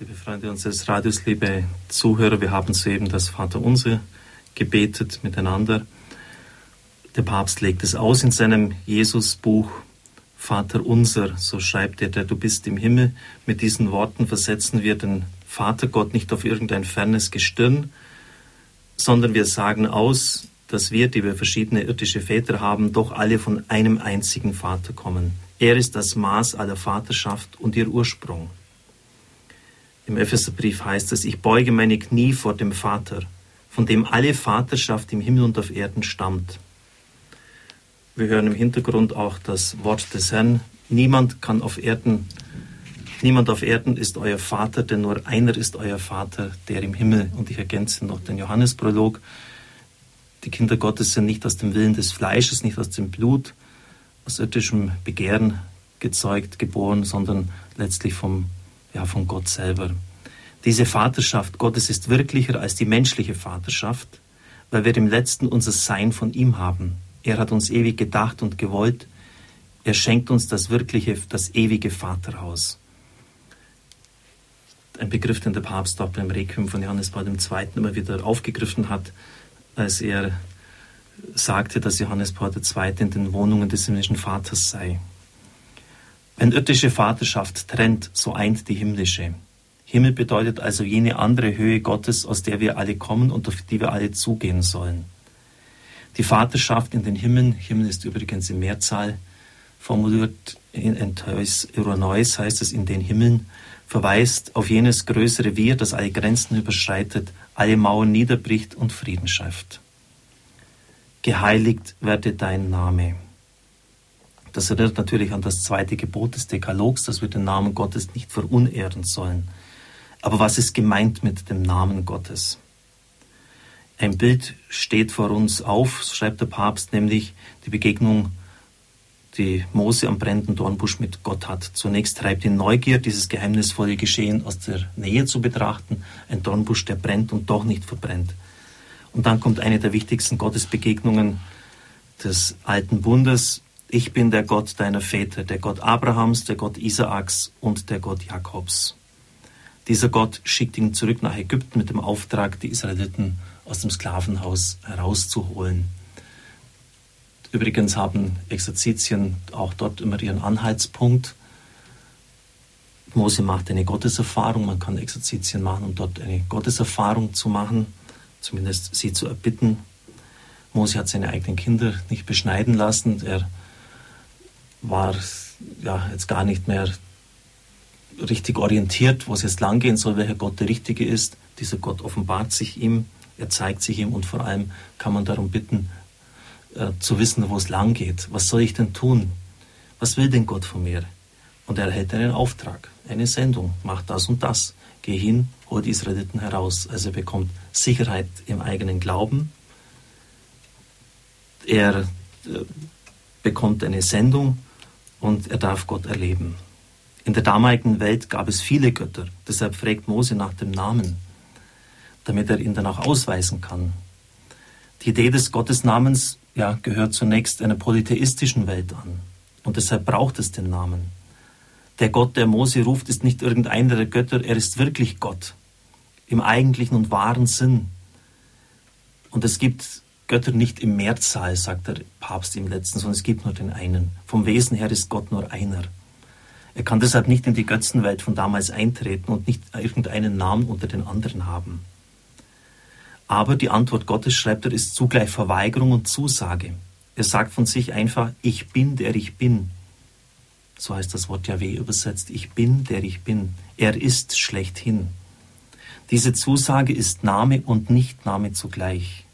Liebe Freunde unseres Radios, liebe Zuhörer, wir haben soeben das Vaterunser gebetet miteinander. Der Papst legt es aus in seinem Jesusbuch Vater unser, so schreibt er, der du bist im Himmel. Mit diesen Worten versetzen wir den Vater Gott nicht auf irgendein fernes Gestirn, sondern wir sagen aus, dass wir, die wir verschiedene irdische Väter haben, doch alle von einem einzigen Vater kommen. Er ist das Maß aller Vaterschaft und ihr Ursprung. Im Epheserbrief heißt es, ich beuge meine Knie vor dem Vater, von dem alle Vaterschaft im Himmel und auf Erden stammt. Wir hören im Hintergrund auch das Wort des Herrn. Niemand kann auf Erden, niemand auf Erden ist euer Vater, denn nur einer ist euer Vater, der im Himmel. Und ich ergänze noch den Johannesprolog. Die Kinder Gottes sind nicht aus dem Willen des Fleisches, nicht aus dem Blut, aus irdischem Begehren gezeugt, geboren, sondern letztlich vom ja, von Gott selber. Diese Vaterschaft Gottes ist wirklicher als die menschliche Vaterschaft, weil wir im letzten unser Sein von ihm haben. Er hat uns ewig gedacht und gewollt. Er schenkt uns das wirkliche, das ewige Vaterhaus. Ein Begriff, den der Papst auch beim Requiem von Johannes Paul II. immer wieder aufgegriffen hat, als er sagte, dass Johannes Paul II. in den Wohnungen des himmlischen Vaters sei. Wenn irdische Vaterschaft trennt, so eint die himmlische. Himmel bedeutet also jene andere Höhe Gottes, aus der wir alle kommen und auf die wir alle zugehen sollen. Die Vaterschaft in den Himmeln, Himmel ist übrigens in Mehrzahl, formuliert in Entheus Euroneus heißt es in den Himmeln, verweist auf jenes größere Wir, das alle Grenzen überschreitet, alle Mauern niederbricht und Frieden schafft. Geheiligt werde dein Name. Das erinnert natürlich an das zweite Gebot des Dekalogs, dass wir den Namen Gottes nicht verunehren sollen. Aber was ist gemeint mit dem Namen Gottes? Ein Bild steht vor uns auf, schreibt der Papst, nämlich die Begegnung, die Mose am brennenden Dornbusch mit Gott hat. Zunächst treibt ihn Neugier, dieses geheimnisvolle Geschehen aus der Nähe zu betrachten. Ein Dornbusch, der brennt und doch nicht verbrennt. Und dann kommt eine der wichtigsten Gottesbegegnungen des alten Bundes, ich bin der Gott deiner Väter, der Gott Abrahams, der Gott Isaaks und der Gott Jakobs. Dieser Gott schickt ihn zurück nach Ägypten mit dem Auftrag, die Israeliten aus dem Sklavenhaus herauszuholen. Übrigens haben Exerzitien auch dort immer ihren Anhaltspunkt. Mose macht eine Gotteserfahrung, man kann Exerzitien machen, um dort eine Gotteserfahrung zu machen, zumindest sie zu erbitten. Mose hat seine eigenen Kinder nicht beschneiden lassen, er war ja jetzt gar nicht mehr richtig orientiert, wo es jetzt langgehen soll, welcher Gott der Richtige ist. Dieser Gott offenbart sich ihm, er zeigt sich ihm und vor allem kann man darum bitten, äh, zu wissen, wo es lang geht. Was soll ich denn tun? Was will denn Gott von mir? Und er erhält einen Auftrag, eine Sendung, mach das und das. Geh hin, hol die Israeliten heraus. Also er bekommt Sicherheit im eigenen Glauben. Er äh, bekommt eine Sendung und er darf Gott erleben. In der damaligen Welt gab es viele Götter, deshalb fragt Mose nach dem Namen, damit er ihn dann auch ausweisen kann. Die Idee des Gottesnamens ja, gehört zunächst einer polytheistischen Welt an und deshalb braucht es den Namen. Der Gott, der Mose ruft, ist nicht irgendeiner der Götter, er ist wirklich Gott im eigentlichen und wahren Sinn. Und es gibt Götter nicht im Mehrzahl, sagt der Papst im letzten, sondern es gibt nur den einen. Vom Wesen her ist Gott nur einer. Er kann deshalb nicht in die Götzenwelt von damals eintreten und nicht irgendeinen Namen unter den anderen haben. Aber die Antwort Gottes, schreibt er, ist zugleich Verweigerung und Zusage. Er sagt von sich einfach, ich bin, der ich bin. So heißt das Wort Yahweh übersetzt, ich bin, der ich bin. Er ist schlechthin. Diese Zusage ist Name und Nichtname zugleich.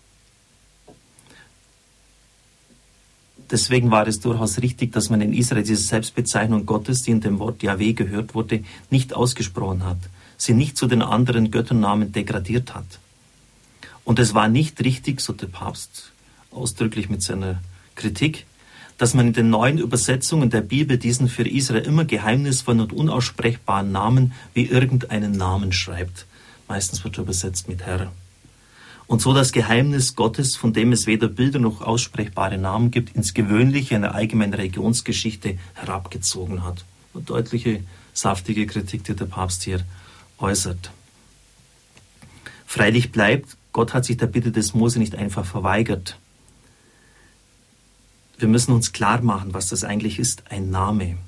Deswegen war es durchaus richtig, dass man in Israel diese Selbstbezeichnung Gottes, die in dem Wort Yahweh gehört wurde, nicht ausgesprochen hat, sie nicht zu den anderen Götternamen degradiert hat. Und es war nicht richtig, so der Papst ausdrücklich mit seiner Kritik, dass man in den neuen Übersetzungen der Bibel diesen für Israel immer geheimnisvollen und unaussprechbaren Namen wie irgendeinen Namen schreibt. Meistens wird er übersetzt mit Herr und so das Geheimnis Gottes, von dem es weder Bilder noch aussprechbare Namen gibt, ins Gewöhnliche einer allgemeinen Religionsgeschichte herabgezogen hat. Eine deutliche, saftige Kritik, die der Papst hier äußert. Freilich bleibt, Gott hat sich der Bitte des Mose nicht einfach verweigert. Wir müssen uns klar machen, was das eigentlich ist, ein Name.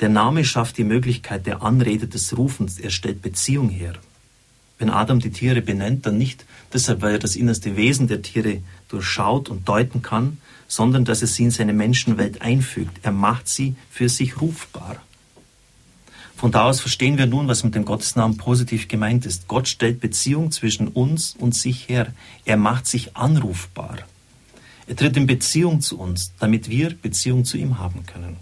Der Name schafft die Möglichkeit der Anrede des Rufens, er stellt Beziehung her. Wenn Adam die Tiere benennt, dann nicht deshalb, weil er das innerste Wesen der Tiere durchschaut und deuten kann, sondern dass er sie in seine Menschenwelt einfügt. Er macht sie für sich rufbar. Von da aus verstehen wir nun, was mit dem Gottesnamen positiv gemeint ist. Gott stellt Beziehung zwischen uns und sich her. Er macht sich anrufbar. Er tritt in Beziehung zu uns, damit wir Beziehung zu ihm haben können.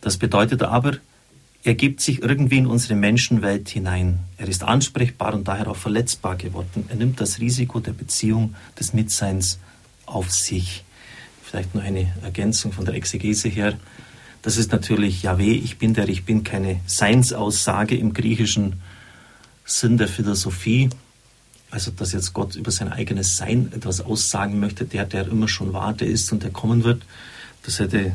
Das bedeutet aber, er gibt sich irgendwie in unsere Menschenwelt hinein. Er ist ansprechbar und daher auch verletzbar geworden. Er nimmt das Risiko der Beziehung, des Mitseins auf sich. Vielleicht noch eine Ergänzung von der Exegese her. Das ist natürlich Yahweh, ich bin der, ich bin keine Seinsaussage im griechischen Sinn der Philosophie. Also, dass jetzt Gott über sein eigenes Sein etwas aussagen möchte, der, der immer schon war, der ist und der kommen wird. Das hätte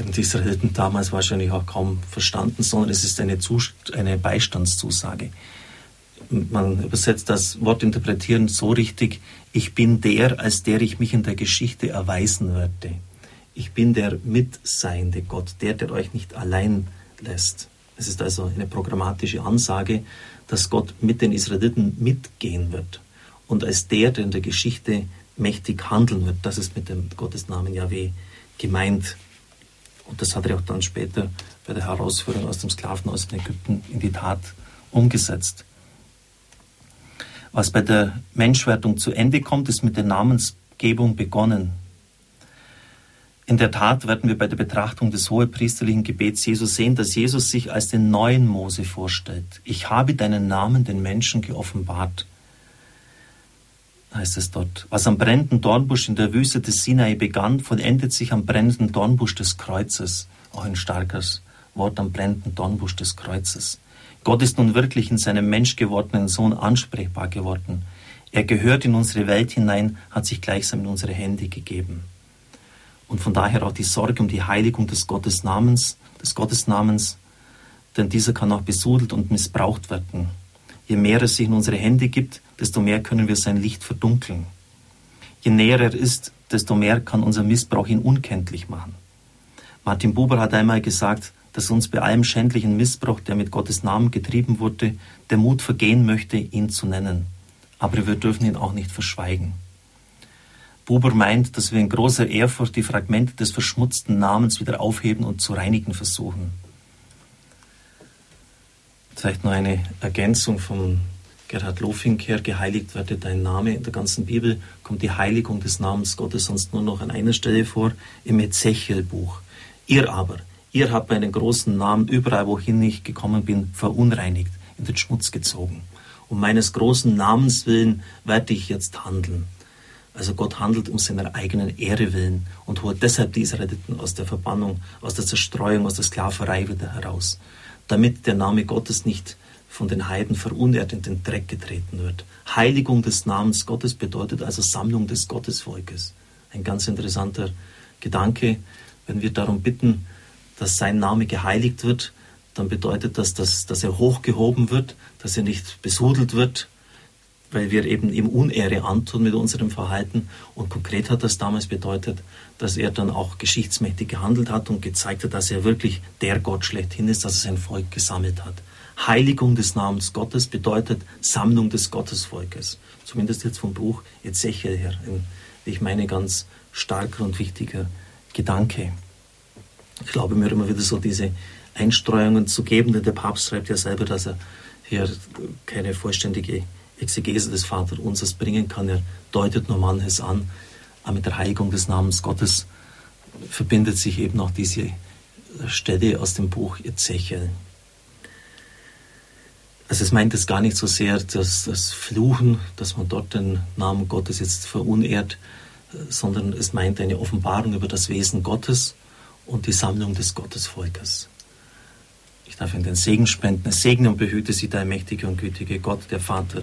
die Israeliten damals wahrscheinlich auch kaum verstanden, sondern es ist eine, Zust eine Beistandszusage. Man übersetzt das Wort interpretieren so richtig, ich bin der, als der ich mich in der Geschichte erweisen werde. Ich bin der mitseiende Gott, der, der euch nicht allein lässt. Es ist also eine programmatische Ansage, dass Gott mit den Israeliten mitgehen wird und als der, der in der Geschichte mächtig handeln wird. Das ist mit dem Gottesnamen Yahweh gemeint. Und das hat er auch dann später bei der Herausführung aus dem Sklavenhaus in Ägypten in die Tat umgesetzt. Was bei der Menschwertung zu Ende kommt, ist mit der Namensgebung begonnen. In der Tat werden wir bei der Betrachtung des hohepriesterlichen Gebets Jesus sehen, dass Jesus sich als den neuen Mose vorstellt. Ich habe deinen Namen den Menschen geoffenbart heißt es dort. Was am brennenden Dornbusch in der Wüste des Sinai begann, vollendet sich am brennenden Dornbusch des Kreuzes. Auch ein starkes Wort am brennenden Dornbusch des Kreuzes. Gott ist nun wirklich in seinem menschgewordenen Sohn ansprechbar geworden. Er gehört in unsere Welt hinein, hat sich gleichsam in unsere Hände gegeben. Und von daher auch die Sorge um die Heiligung des Gottesnamens, des Gottesnamens, denn dieser kann auch besudelt und missbraucht werden. Je mehr es sich in unsere Hände gibt, desto mehr können wir sein Licht verdunkeln. Je näher er ist, desto mehr kann unser Missbrauch ihn unkenntlich machen. Martin Buber hat einmal gesagt, dass uns bei allem schändlichen Missbrauch, der mit Gottes Namen getrieben wurde, der Mut vergehen möchte, ihn zu nennen. Aber wir dürfen ihn auch nicht verschweigen. Buber meint, dass wir in großer Ehrfurcht die Fragmente des verschmutzten Namens wieder aufheben und zu reinigen versuchen. Vielleicht noch eine Ergänzung von Gerhard Lofink her, geheiligt werde dein Name. In der ganzen Bibel kommt die Heiligung des Namens Gottes sonst nur noch an einer Stelle vor, im Ezechiel-Buch. Ihr aber, ihr habt meinen großen Namen überall, wohin ich gekommen bin, verunreinigt, in den Schmutz gezogen. Um meines großen Namens willen werde ich jetzt handeln. Also Gott handelt um seiner eigenen Ehre willen und holt deshalb die Israeliten aus der Verbannung, aus der Zerstreuung, aus der Sklaverei wieder heraus, damit der Name Gottes nicht von den Heiden verunehrt in den Dreck getreten wird. Heiligung des Namens Gottes bedeutet also Sammlung des Gottesvolkes. Ein ganz interessanter Gedanke. Wenn wir darum bitten, dass sein Name geheiligt wird, dann bedeutet das, dass, dass er hochgehoben wird, dass er nicht besudelt wird, weil wir eben ihm Unehre antun mit unserem Verhalten. Und konkret hat das damals bedeutet, dass er dann auch geschichtsmächtig gehandelt hat und gezeigt hat, dass er wirklich der Gott schlechthin ist, dass er sein Volk gesammelt hat. Heiligung des Namens Gottes bedeutet Sammlung des Gottesvolkes. Zumindest jetzt vom Buch Ezechiel her. Ein, wie ich meine, ganz starker und wichtiger Gedanke. Ich glaube mir immer wieder so diese Einstreuungen zu geben, denn der Papst schreibt ja selber, dass er hier keine vollständige Exegese des Vaterunsers bringen kann. Er deutet nur manches an, aber mit der Heiligung des Namens Gottes verbindet sich eben auch diese Stelle aus dem Buch Ezechiel. Also es meint es gar nicht so sehr das, das Fluchen, dass man dort den Namen Gottes jetzt verunehrt, sondern es meint eine Offenbarung über das Wesen Gottes und die Sammlung des Gottesvolkes. Ich darf Ihnen den Segen spenden. Es segne und behüte Sie der mächtige und gütige Gott, der Vater,